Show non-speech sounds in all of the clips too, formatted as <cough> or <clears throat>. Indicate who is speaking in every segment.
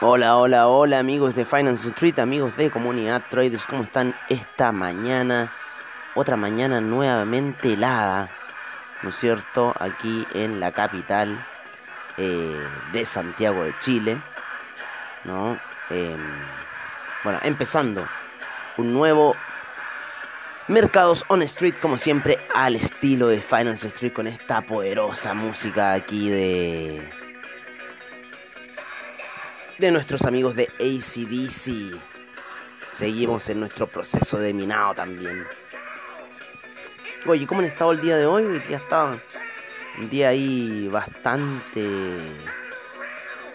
Speaker 1: Hola, hola, hola amigos de Finance Street, amigos de Comunidad Traders, ¿cómo están esta mañana? Otra mañana nuevamente helada, ¿no es cierto? Aquí en la capital eh, de Santiago de Chile, ¿no? Em, bueno, empezando un nuevo Mercados on Street, como siempre, al estilo de Finance Street, con esta poderosa música aquí de de nuestros amigos de ACDC. Seguimos en nuestro proceso de minado también. Oye, ¿cómo han estado el día de hoy? El día estaba un día ahí bastante...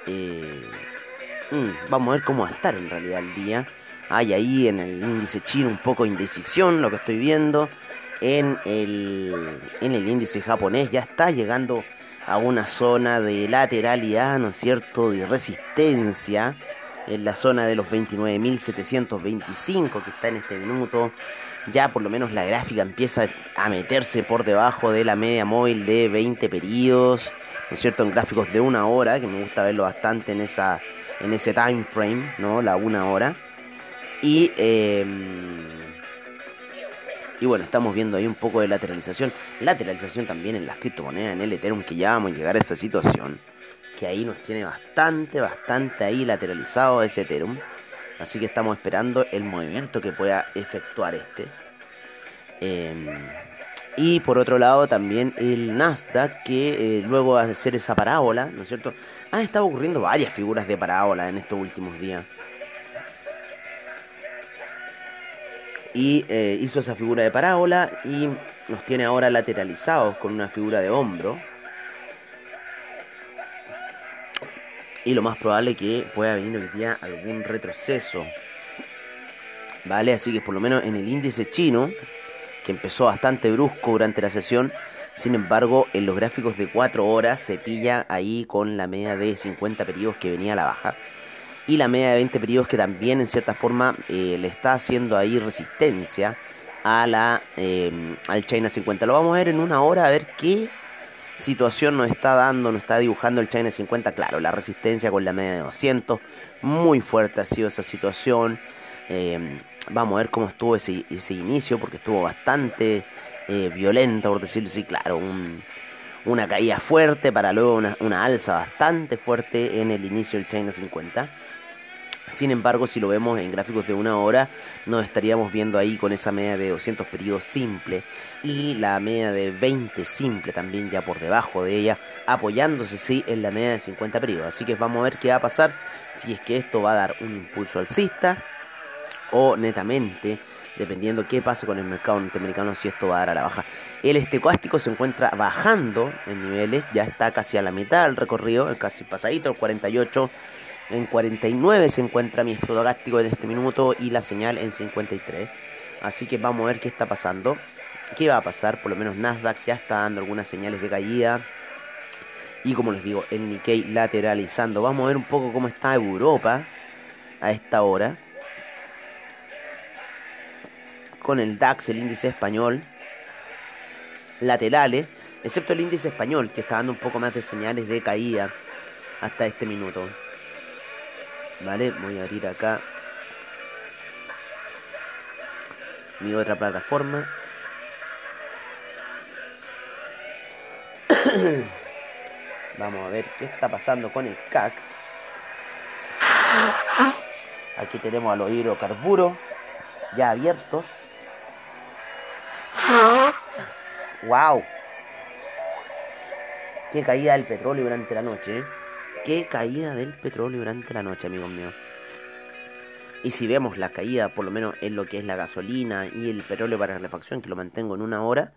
Speaker 1: Eh, mm, vamos a ver cómo va a estar en realidad el día. Hay ahí en el índice chino un poco de indecisión, lo que estoy viendo. En el, en el índice japonés ya está llegando a una zona de lateralidad, ¿no es cierto?, de resistencia, en la zona de los 29.725 que está en este minuto. Ya por lo menos la gráfica empieza a meterse por debajo de la media móvil de 20 periodos, ¿no es cierto?, en gráficos de una hora, que me gusta verlo bastante en, esa, en ese time frame, ¿no?, la una hora. Y... Em, y bueno, estamos viendo ahí un poco de lateralización. Lateralización también en las criptomonedas, en el Ethereum, que ya vamos a llegar a esa situación. Que ahí nos tiene bastante, bastante ahí lateralizado ese Ethereum. Así que estamos esperando el movimiento que pueda efectuar este. Em, y por otro lado también el Nasdaq, que eh, luego de hacer esa parábola, ¿no es cierto? Han estado ocurriendo varias figuras de parábola en estos últimos días. Y eh, hizo esa figura de parábola y nos tiene ahora lateralizados con una figura de hombro. Y lo más probable es que pueda venir hoy día algún retroceso. ¿Vale? Así que por lo menos en el índice chino, que empezó bastante brusco durante la sesión, sin embargo, en los gráficos de 4 horas se pilla ahí con la media de 50 periodos que venía a la baja y la media de 20 periodos que también en cierta forma eh, le está haciendo ahí resistencia a la em, al China 50. Lo vamos a ver en una hora a ver qué situación nos está dando, nos está dibujando el China 50. Claro, la resistencia con la media de 200, muy fuerte ha sido esa situación. Em, vamos a ver cómo estuvo ese, ese inicio, porque estuvo bastante eh, violento, por decirlo así. Claro, una caída fuerte para luego una, una alza bastante fuerte en el inicio del China 50. Sin embargo, si lo vemos en gráficos de una hora, nos estaríamos viendo ahí con esa media de 200 periodos simple y la media de 20 simple también ya por debajo de ella, apoyándose sí en la media de 50 periodos. Así que vamos a ver qué va a pasar si es que esto va a dar un impulso alcista o netamente dependiendo qué pase con el mercado norteamericano, si esto va a dar a la baja. El estocástico se encuentra bajando en niveles, ya está casi a la mitad del recorrido, casi pasadito, el 48 en 49 se encuentra mi estocástico en este minuto y la señal en 53. Así que vamos a ver qué está pasando. ¿Qué va a pasar? Por lo menos Nasdaq ya está dando algunas señales de caída. Y como les digo, el Nikkei lateralizando. Vamos a ver un poco cómo está Europa a esta hora. Con el DAX, el índice español, laterales, excepto el índice español, que está dando un poco más de señales de caída hasta este minuto. Vale, voy a abrir acá mi otra plataforma. <coughs> Vamos a ver qué está pasando con el CAC. Aquí tenemos a los hidrocarburos ya abiertos. ¡Wow! Qué caída del petróleo durante la noche, ¿eh? Qué caída del petróleo durante la noche, amigos míos. Y si vemos la caída, por lo menos en lo que es la gasolina y el petróleo para calefacción, que lo mantengo en una hora,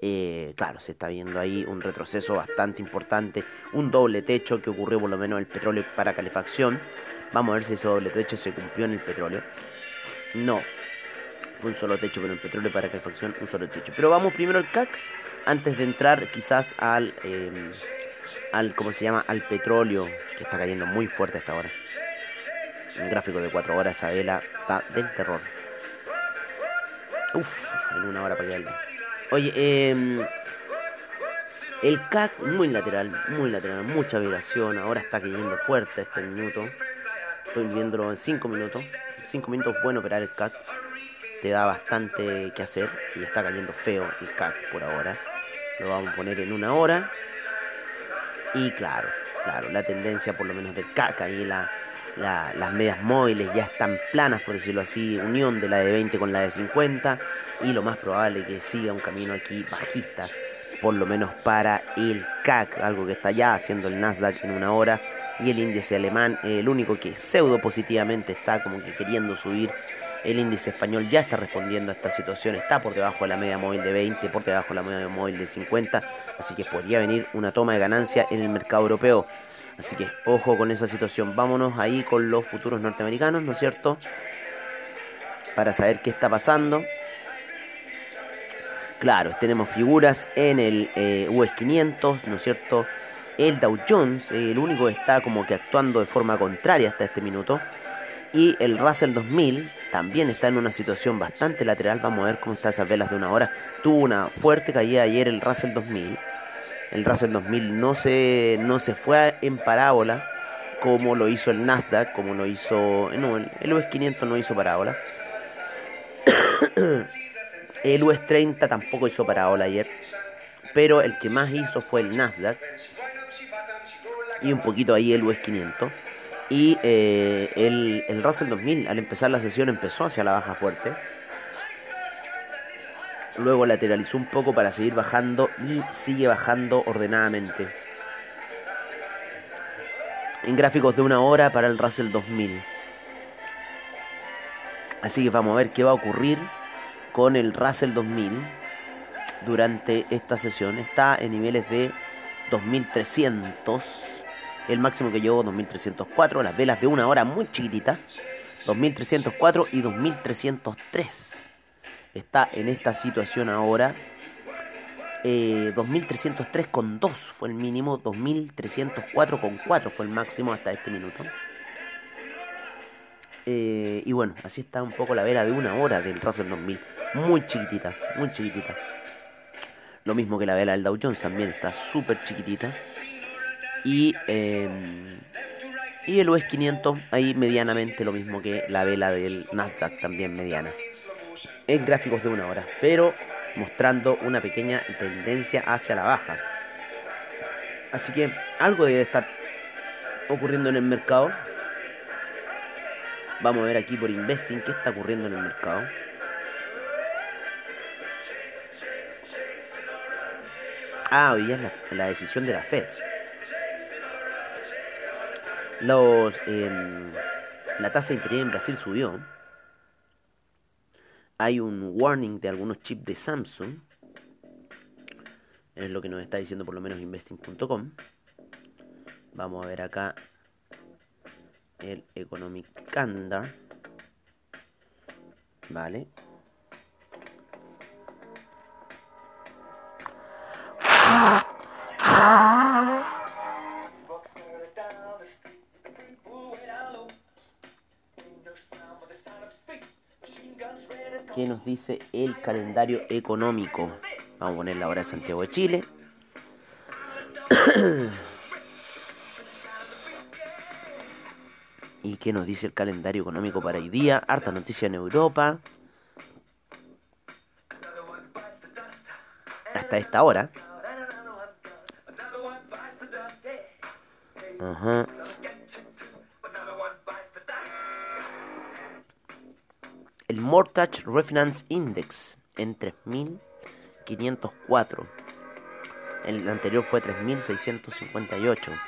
Speaker 1: eh, claro, se está viendo ahí un retroceso bastante importante, un doble techo que ocurrió por lo menos el petróleo para calefacción. Vamos a ver si ese doble techo se cumplió en el petróleo. No, fue un solo techo, pero el petróleo para calefacción un solo techo. Pero vamos primero al CAC, antes de entrar quizás al, eh, al, ¿cómo se llama? Al petróleo, que está cayendo muy fuerte a esta hora. Un gráfico de 4 horas, esa vela está del terror. Uf, en una hora para que Oye, eh, el CAC muy lateral, muy lateral, mucha vibración. Ahora está cayendo fuerte este minuto. Estoy viéndolo en 5 minutos. 5 minutos bueno operar el CAC. Te da bastante que hacer y está cayendo feo el CAC por ahora. Lo vamos a poner en una hora. Y claro, claro, la tendencia por lo menos del CAC ahí la las medias móviles ya están planas, por decirlo así, unión de la de 20 con la de 50 y lo más probable es que siga un camino aquí bajista, por lo menos para el CAC, algo que está ya haciendo el Nasdaq en una hora y el índice alemán, el único que pseudo positivamente está como que queriendo subir. El índice español ya está respondiendo a esta situación, está por debajo de la media móvil de 20, por debajo de la media móvil de 50, así que podría venir una toma de ganancia en el mercado europeo. Así que ojo con esa situación. Vámonos ahí con los futuros norteamericanos, ¿no es cierto? Para saber qué está pasando. Claro, tenemos figuras en el eh, US 500, ¿no es cierto? El Dow Jones, el único que está como que actuando de forma contraria hasta este minuto. Y el Russell 2000 también está en una situación bastante lateral. Vamos a ver cómo están esas velas de una hora. Tuvo una fuerte caída ayer el Russell 2000 el Russell 2000 no se, no se fue en parábola como lo hizo el Nasdaq, como lo hizo... No, el, US 500 no hizo parábola. <coughs> el US 30 tampoco hizo parábola ayer. Pero el que más hizo fue el Nasdaq. Y un poquito ahí el US 500. Y eh, el, el Russell 2000 al empezar la sesión empezó hacia la baja fuerte luego lateralizó un poco para seguir bajando y sigue bajando ordenadamente. En gráficos de una hora para el Russell 2000. Así que vamos a ver qué va a ocurrir con el Russell 2000 durante esta sesión. Está en niveles de 2300. El máximo que llegó 2304. Las velas de una hora muy chiquititas. 2304 y 2303 está en esta situación ahora. Eh, 2.303,2 fue el mínimo, 2.304,4 fue el máximo hasta este minuto. Eh, y bueno, así está un poco la vela de una hora del Russell 2000. Muy chiquitita, muy chiquitita. Lo mismo que la vela del Dow Jones también está súper chiquitita. Y, eh, y el US 500 ahí medianamente lo mismo que la vela del Nasdaq también mediana en gráficos de una hora, pero mostrando una pequeña tendencia hacia la baja. Así que algo debe estar ocurriendo en el mercado. Vamos a ver aquí por Investing qué está ocurriendo en el mercado. Ah, hoy es la, decisión de la Fed. Em, la tasa de interés en Brasil subió hay un warning de algunos chips de Samsung. Es lo que nos está diciendo por lo menos investing.com. Vamos a ver acá el Economic Calendar. Vale. <laughs> ¿Qué nos dice el calendario económico? Vamos a poner la hora de Santiago de Chile. <clears throat> ¿Y qué nos dice el calendario económico para hoy día? Harta noticia en Europa. Hasta esta hora. Ajá. Mortgage Refinance Index en 3.504. El anterior fue 3.658.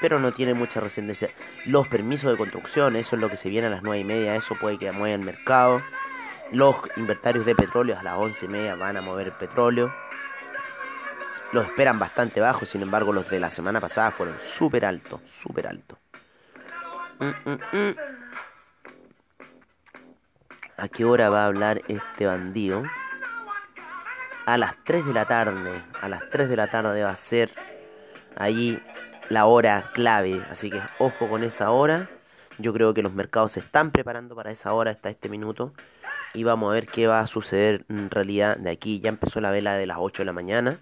Speaker 1: Pero no tiene mucha resistencia. Los permisos de construcción, eso es lo que se viene a las 9 y media. Eso puede que mueva el mercado. Los inventarios de petróleo a las 11 y media van a mover el petróleo. Los esperan bastante bajos, sin embargo los de la semana pasada fueron súper altos, súper altos. Mm, mm, mm. ¿A qué hora va a hablar este bandido? A las 3 de la tarde. A las 3 de la tarde va a ser allí la hora clave. Así que ojo con esa hora. Yo creo que los mercados se están preparando para esa hora hasta este minuto. Y vamos a ver qué va a suceder en realidad de aquí. Ya empezó la vela de las 8 de la mañana.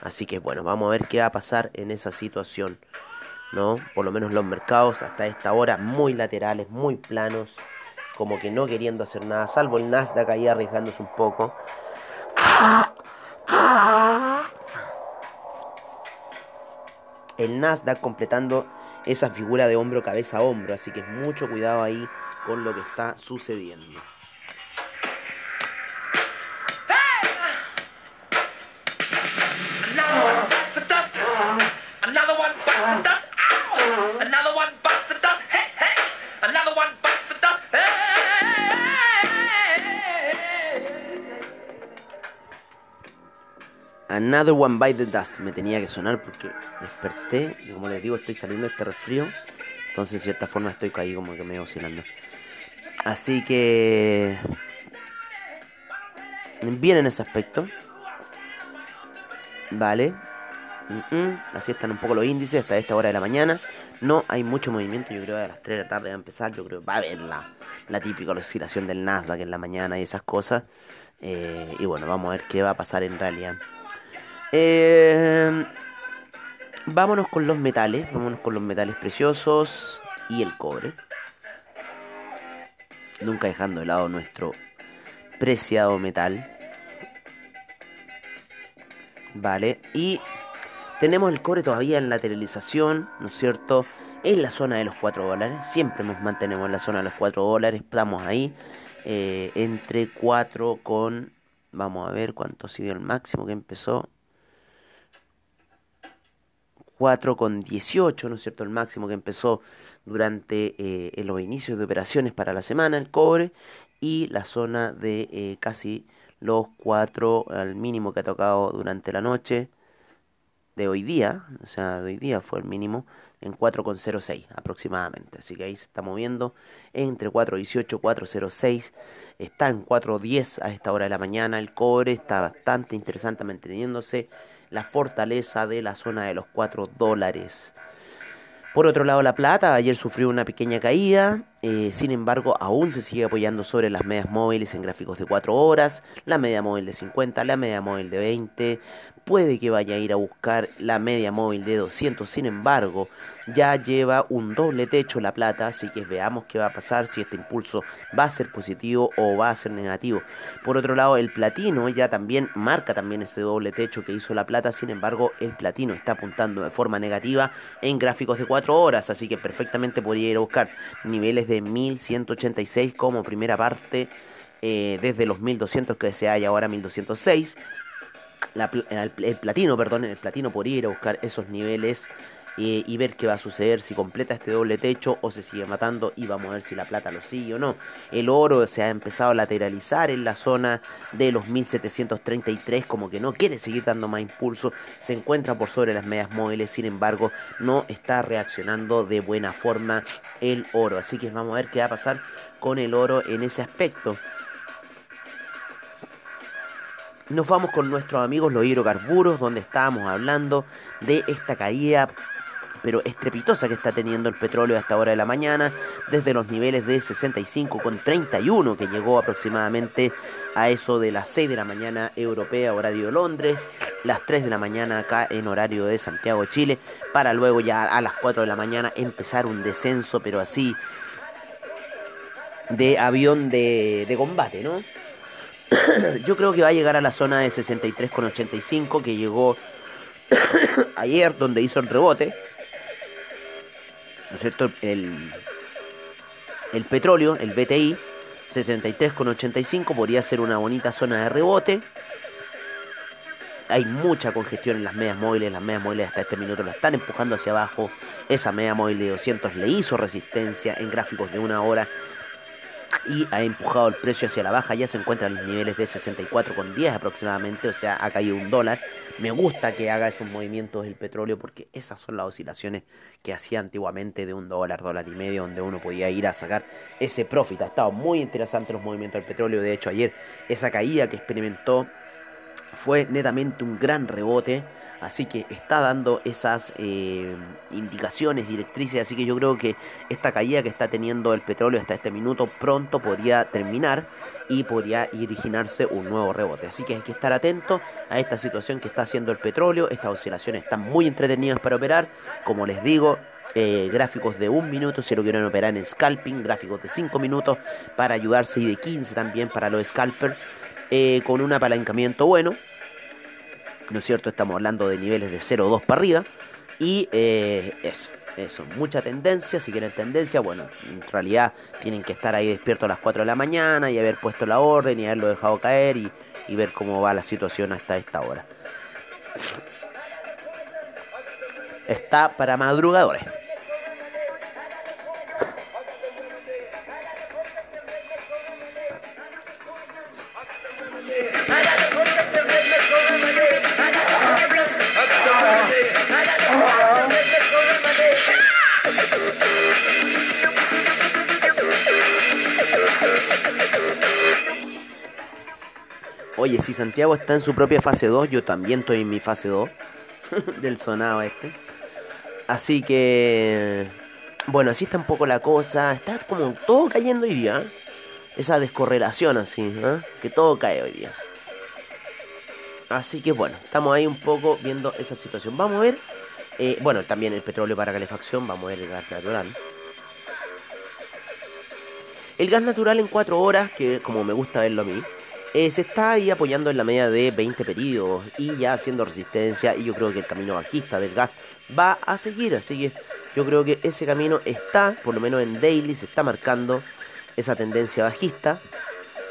Speaker 1: Así que bueno, vamos a ver qué va a pasar en esa situación. ¿No? Por lo menos los mercados hasta esta hora muy laterales, muy planos como que no queriendo hacer nada, salvo el Nasdaq ahí arriesgándose un poco. El Nasdaq completando esa figura de hombro cabeza a hombro, así que mucho cuidado ahí con lo que está sucediendo. Another One Bite the Dust me tenía que sonar porque desperté y como les digo estoy saliendo de este resfrío. Entonces de cierta forma estoy ahí como que me oscilando. Así que... Bien en ese aspecto. Vale. Así están un poco los índices hasta esta hora de la mañana. No hay mucho movimiento, yo creo que a las 3 de la tarde va a empezar. Yo creo que va a haber la, la típica oscilación del Nasdaq en la mañana y esas cosas. Eh, y bueno, vamos a ver qué va a pasar en realidad. Eh, vámonos con los metales, vámonos con los metales preciosos y el cobre. Nunca dejando de lado nuestro preciado metal. Vale, y tenemos el cobre todavía en lateralización, ¿no es cierto? En la zona de los 4 dólares. Siempre nos mantenemos en la zona de los 4 dólares. Estamos ahí eh, entre 4 con... Vamos a ver cuánto ha el máximo que empezó. 4,18, ¿no es cierto? El máximo que empezó durante eh, los inicios de operaciones para la semana, el cobre, y la zona de eh, casi los 4 al mínimo que ha tocado durante la noche de hoy día, o sea, de hoy día fue el mínimo en 4,06 aproximadamente. Así que ahí se está moviendo entre 4,18 y 4,06. Está en 4,10 a esta hora de la mañana. El cobre está bastante interesante manteniéndose la fortaleza de la zona de los 4 dólares. Por otro lado, la plata ayer sufrió una pequeña caída, eh, sin embargo, aún se sigue apoyando sobre las medias móviles en gráficos de 4 horas, la media móvil de 50, la media móvil de 20. Puede que vaya a ir a buscar la media móvil de 200, sin embargo, ya lleva un doble techo la plata, así que veamos qué va a pasar, si este impulso va a ser positivo o va a ser negativo. Por otro lado, el platino ya también marca también ese doble techo que hizo la plata, sin embargo, el platino está apuntando de forma negativa en gráficos de 4 horas, así que perfectamente podría ir a buscar niveles de 1186 como primera parte eh, desde los 1200 que se hay ahora 1206. el, platino, perdón, el platino podría ir a buscar esos niveles y ver qué va a suceder, si completa este doble techo o se sigue matando y vamos a ver si la plata lo sigue o no. El oro se ha empezado a lateralizar en la zona de los 1733, como que no quiere seguir dando más impulso, se encuentra por sobre las medias móviles, sin embargo no está reaccionando de buena forma el oro. Así que vamos a ver qué va a pasar con el oro en ese aspecto. Nos vamos con nuestros amigos los hidrocarburos, donde estábamos hablando de esta caída pero estrepitosa que está teniendo el petróleo a esta hora de la mañana, desde los niveles de 61,31 que llegó aproximadamente a eso de las 6 de la mañana europea, horario de Londres, las 3 de la mañana acá en horario de Santiago, Chile, para luego ya a las 4 de la mañana empezar un descenso, pero así de avión de, de combate, ¿no? <clears throat> Yo creo que va a llegar a la zona de 63,85 que llegó <clears throat> ayer donde hizo el rebote ¿no es cierto? El, el petróleo, el BTI, 63,85 podría ser una bonita zona de rebote. Hay mucha congestión en las medias móviles. Las medias móviles hasta este minuto la están empujando hacia abajo. Esa media móvil de 200 le hizo resistencia en gráficos de una hora y ha empujado el precio hacia la baja. Ya se encuentra en los niveles de 64,10 aproximadamente, o sea, ha caído un dólar. Me gusta que haga esos movimientos el petróleo porque esas son las oscilaciones que hacía antiguamente de un dólar, dólar y medio, donde uno podía ir a sacar ese profit. Ha estado muy interesante los movimientos del petróleo. De hecho, ayer esa caída que experimentó fue netamente un gran rebote Así que está dando esas eh, indicaciones, directrices. Así que yo creo que esta caída que está teniendo el petróleo hasta este minuto pronto podría terminar y podría originarse un nuevo rebote. Así que hay que estar atento a esta situación que está haciendo el petróleo. Estas oscilaciones están muy entretenidas para operar. Como les digo, eh, gráficos de un minuto si lo quieren operar en scalping, gráficos de 5 minutos para ayudarse y de 15 también para los scalpers eh, con un apalancamiento bueno. ¿No es cierto? Estamos hablando de niveles de 0,2 para arriba. Y eh, eso, eso, mucha tendencia, si quieren tendencia, bueno, en realidad tienen que estar ahí despiertos a las 4 de la mañana y haber puesto la orden y haberlo dejado caer y, y ver cómo va la situación hasta esta hora. Está para madrugadores. Oye, si Santiago está en su propia fase 2, yo también estoy en mi fase 2 <laughs> del sonado este. Así que, bueno, así está un poco la cosa. Está como todo cayendo hoy día. ¿eh? Esa descorrelación así, ¿eh? que todo cae hoy día. Así que bueno, estamos ahí un poco viendo esa situación. Vamos a ver, eh, bueno, también el petróleo para calefacción, vamos a ver el gas natural. El gas natural en 4 horas, que como me gusta verlo a mí, eh, se está ahí apoyando en la media de 20 periodos y ya haciendo resistencia y yo creo que el camino bajista del gas va a seguir, así que yo creo que ese camino está, por lo menos en daily, se está marcando esa tendencia bajista,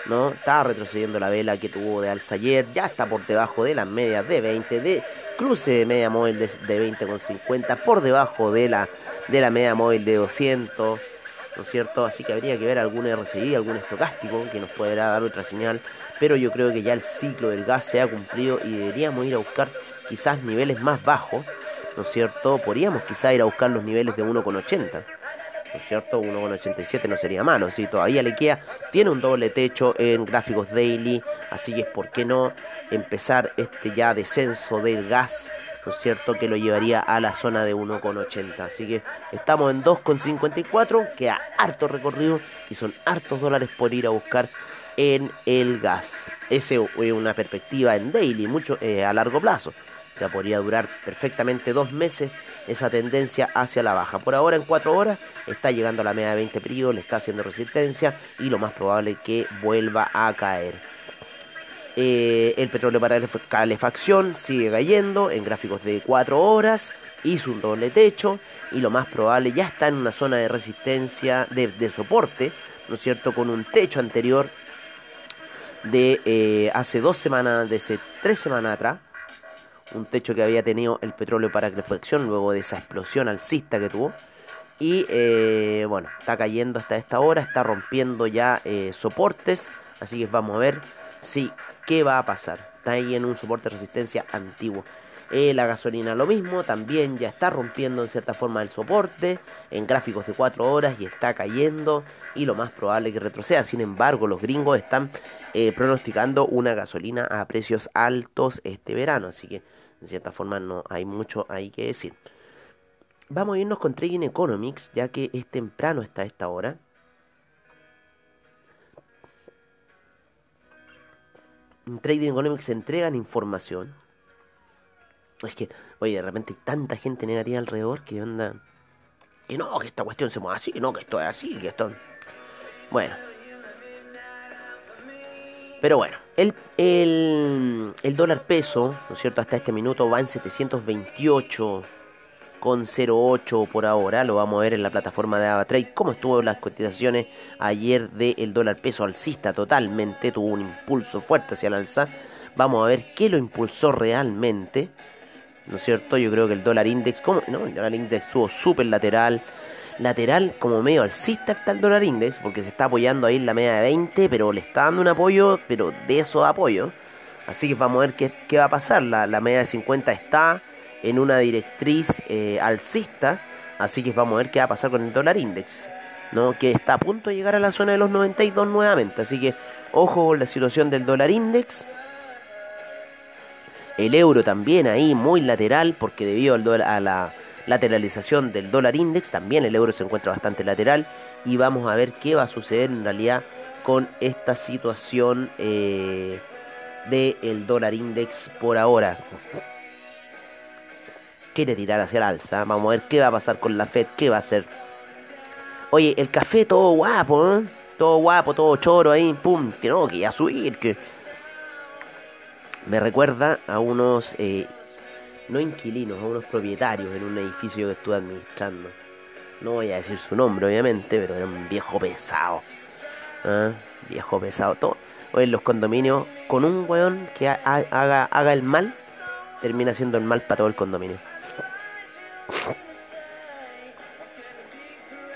Speaker 1: ¿no? Está retrocediendo la vela que tuvo de alza ayer, ya está por debajo de las medias de 20, de cruce de media móvil de, de 20,50, por debajo de la, de la media móvil de 200, ¿no es cierto? Así que habría que ver algún RSI, algún estocástico que nos podrá dar otra señal pero yo creo que ya el ciclo del gas se ha cumplido y deberíamos ir a buscar quizás niveles más bajos, ¿no es cierto? Podríamos quizás ir a buscar los niveles de 1,80. ¿no es cierto? 1,87 no sería malo, si todavía le queda, tiene un doble techo en gráficos daily, así que es por qué no empezar este ya descenso del gas, ¿no es cierto? Que lo llevaría a la zona de 1,80, así que estamos en 2,54, queda harto recorrido y son hartos dólares por ir a buscar en el gas. Esa es una perspectiva en daily, mucho eh, a largo plazo. O sea, podría durar perfectamente dos meses esa tendencia hacia la baja. Por ahora, en cuatro horas, está llegando a la media de 20 periodos, le está haciendo resistencia y lo más probable que vuelva a caer. Eh, el petróleo para calefacción sigue cayendo en gráficos de 4 horas, hizo un doble techo y lo más probable ya está en una zona de resistencia, de soporte, ¿no es cierto?, con un techo anterior de eh, hace dos semanas, de hace tres semanas atrás, un techo que había tenido el petróleo para reflexión luego de esa explosión alcista que tuvo. Y eh, bueno, está cayendo hasta esta hora, está rompiendo ya eh, soportes, así que vamos a ver si qué va a pasar. Está ahí en un soporte de resistencia antiguo. Eh, la gasolina lo mismo, también ya está rompiendo en cierta forma el soporte en gráficos de 4 horas y está cayendo y lo más probable que retroceda. Sin embargo, los gringos están eh, pronosticando una gasolina a precios altos este verano, así que en cierta forma no hay mucho ahí que decir. Vamos a irnos con Trading Economics, ya que es temprano hasta esta hora. Trading Economics entregan información es que, oye, de repente hay tanta gente negativa alrededor que anda. Y no, que esta cuestión se mueve así, no, que esto es así, que esto. Bueno. Pero bueno, el, el, el dólar peso, ¿no es cierto? Hasta este minuto va en 728 con 0.8 por ahora. Lo vamos a ver en la plataforma de AvaTrade. Cómo estuvo las cotizaciones ayer del dólar peso alcista totalmente. Tuvo un impulso fuerte hacia el alza. Vamos a ver qué lo impulsó realmente. ¿No es cierto? Yo creo que el dólar index, ¿cómo? No, el dólar index estuvo súper lateral. Lateral como medio alcista está el dólar index, porque se está apoyando ahí en la media de 20, pero le está dando un apoyo, pero de esos apoyo. Así que vamos a ver qué, qué va a pasar. La, la media de 50 está en una directriz eh, alcista. Así que vamos a ver qué va a pasar con el dólar index. ¿no? Que está a punto de llegar a la zona de los 92 nuevamente. Así que ojo con la situación del dólar index. El euro también ahí muy lateral porque debido al a la lateralización del dólar index también el euro se encuentra bastante lateral y vamos a ver qué va a suceder en realidad con esta situación eh, del dólar index por ahora quiere tirar hacia el alza. Vamos a ver qué va a pasar con la Fed, qué va a hacer. Oye, el café todo guapo, ¿eh? Todo guapo, todo choro ahí, pum, que no, que ya subir, que... Me recuerda a unos, eh, no inquilinos, a unos propietarios en un edificio que estuve administrando. No voy a decir su nombre, obviamente, pero era un viejo pesado. ¿eh? Viejo pesado, todo. Oye, en los condominios, con un weón que haga, haga el mal, termina siendo el mal para todo el condominio.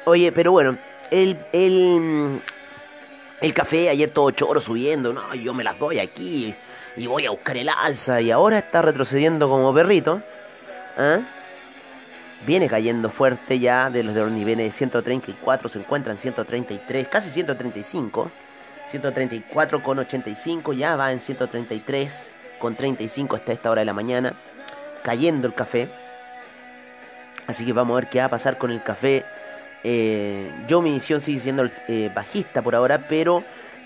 Speaker 1: Oye, pero bueno, el, el, el café ayer todo choro subiendo, no, yo me las doy aquí y voy a buscar el alza y ahora está retrocediendo como perrito. ¿ah? Viene cayendo fuerte ya de los de los niveles de 134, se encuentran 133, casi 135. 134 con 85, ya va en 133 con 35 hasta esta hora de la mañana, cayendo el café. Así que vamos a ver qué va a pasar con el café. Eh, yo mi misión sigue siendo eh, bajista por ahora, pero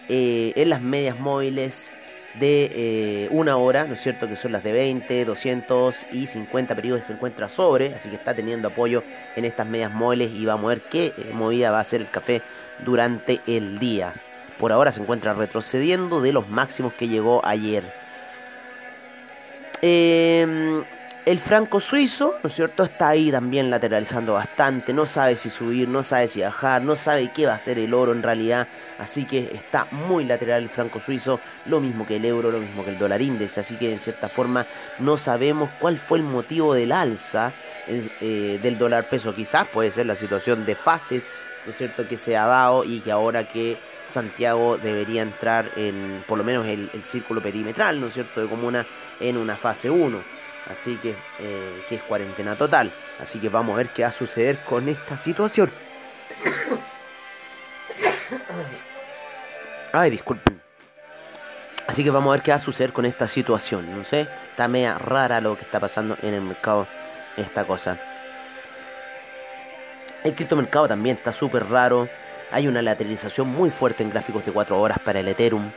Speaker 1: eh, en las medias móviles de una hora, ¿no es cierto? Que son las de 20, 200 y 50 periodos se encuentra sobre, así que está teniendo apoyo en estas medias móviles y vamos a ver qué movida va a hacer el café durante el día. Por ahora se encuentra retrocediendo de los máximos que llegó ayer. Eh, el franco suizo, ¿no es cierto?, está ahí también lateralizando bastante, no sabe si subir, no sabe si bajar, no sabe qué va a hacer el oro en realidad, así que está muy lateral el franco suizo, lo mismo que el euro, lo mismo que el dólar índice, así que en cierta forma no sabemos cuál fue el motivo del alza eh, del dólar peso, quizás puede ser la situación de fases, ¿no es cierto?, que se ha dado y que ahora que Santiago debería entrar en por lo menos el, el círculo perimetral, ¿no es cierto?, de comuna en una fase 1 así que, eh, que es cuarentena total. Así que vamos a ver qué va a suceder con esta situación. Ay, disculpen. Así que vamos a ver qué va a suceder con esta situación. No sé, está media rara lo que está pasando en el mercado, esta cosa. El criptomercado también está súper raro. Hay una lateralización muy fuerte en gráficos de 4 horas para el Ethereum.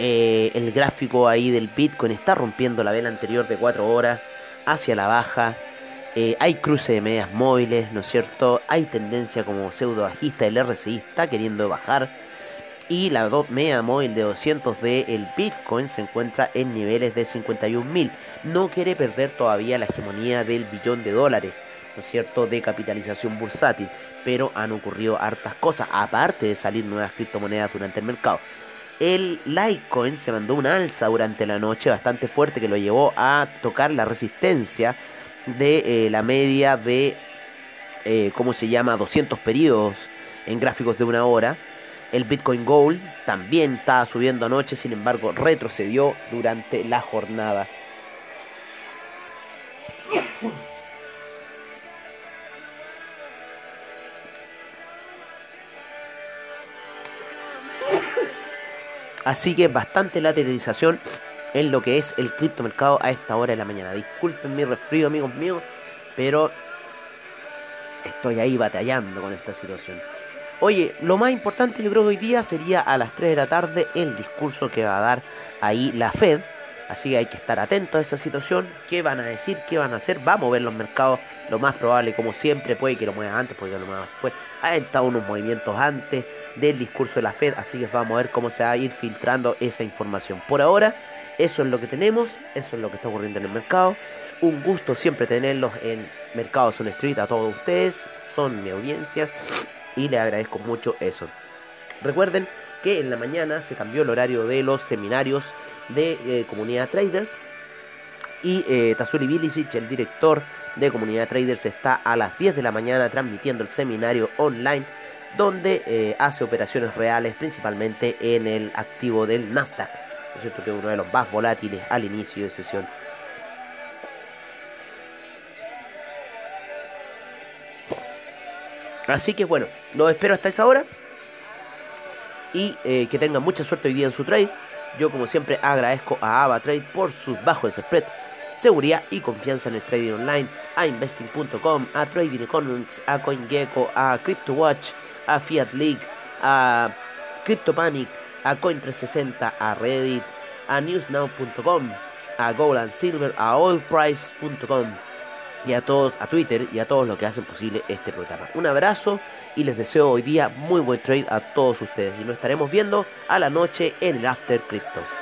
Speaker 1: Eh, el gráfico ahí del Bitcoin está rompiendo la vela anterior de 4 horas hacia la baja. Eh, hay cruce de medias móviles, ¿no es cierto? Hay tendencia como pseudo bajista del RSI está queriendo bajar. Y la media móvil de 200 del el Bitcoin se encuentra en niveles de 51.000. No quiere perder todavía la hegemonía del billón de dólares, ¿no es cierto? De capitalización bursátil. Pero han ocurrido hartas cosas, aparte de salir nuevas criptomonedas durante el mercado el Litecoin se mandó una alza durante la noche bastante fuerte que lo llevó a tocar la resistencia de eh, la media de, eh, ¿cómo se llama?, 200 periodos en gráficos de una hora. El Bitcoin Gold también estaba subiendo anoche, sin embargo retrocedió durante la jornada. Así que bastante lateralización en lo que es el criptomercado a esta hora de la mañana. Disculpen mi resfrío, amigos míos, pero estoy ahí batallando con esta situación. Oye, lo más importante yo creo que hoy día sería a las 3 de la tarde el discurso que va a dar ahí la Fed. Así que hay que estar atentos a esa situación. ¿Qué van a decir? ¿Qué van a hacer? Va a mover los mercados. Lo más probable, como siempre, puede que lo mueva antes, puede que lo mueva después. Ha estado unos movimientos antes del discurso de la Fed, así que vamos a ver cómo se va a ir filtrando esa información. Por ahora, eso es lo que tenemos, eso es lo que está ocurriendo en el mercado. Un gusto siempre tenerlos en Mercado Son Street, a todos ustedes, son mi audiencia y les agradezco mucho eso. Recuerden que en la mañana se cambió el horario de los seminarios de eh, Comunidad Traders y eh, Tazuri Bilicic, el director de Comunidad Traders, está a las 10 de la mañana transmitiendo el seminario online donde eh, hace operaciones reales principalmente en el activo del Nasdaq, es cierto? que es uno de los más volátiles al inicio de sesión. Así que bueno, los espero hasta esa hora y eh, que tengan mucha suerte hoy día en su trade. Yo como siempre agradezco a AvaTrade por sus bajos spread, seguridad y confianza en el trading online, a investing.com, a Trading Economics, a CoinGecko, a CryptoWatch, a Fiat League, a CryptoPanic, a Coin360, a Reddit, a newsnow.com, a Gold and Silver, a allprice.com y a todos, a Twitter y a todos los que hacen posible este programa. Un abrazo y les deseo hoy día muy buen trade a todos ustedes y nos estaremos viendo a la noche en el After Crypto.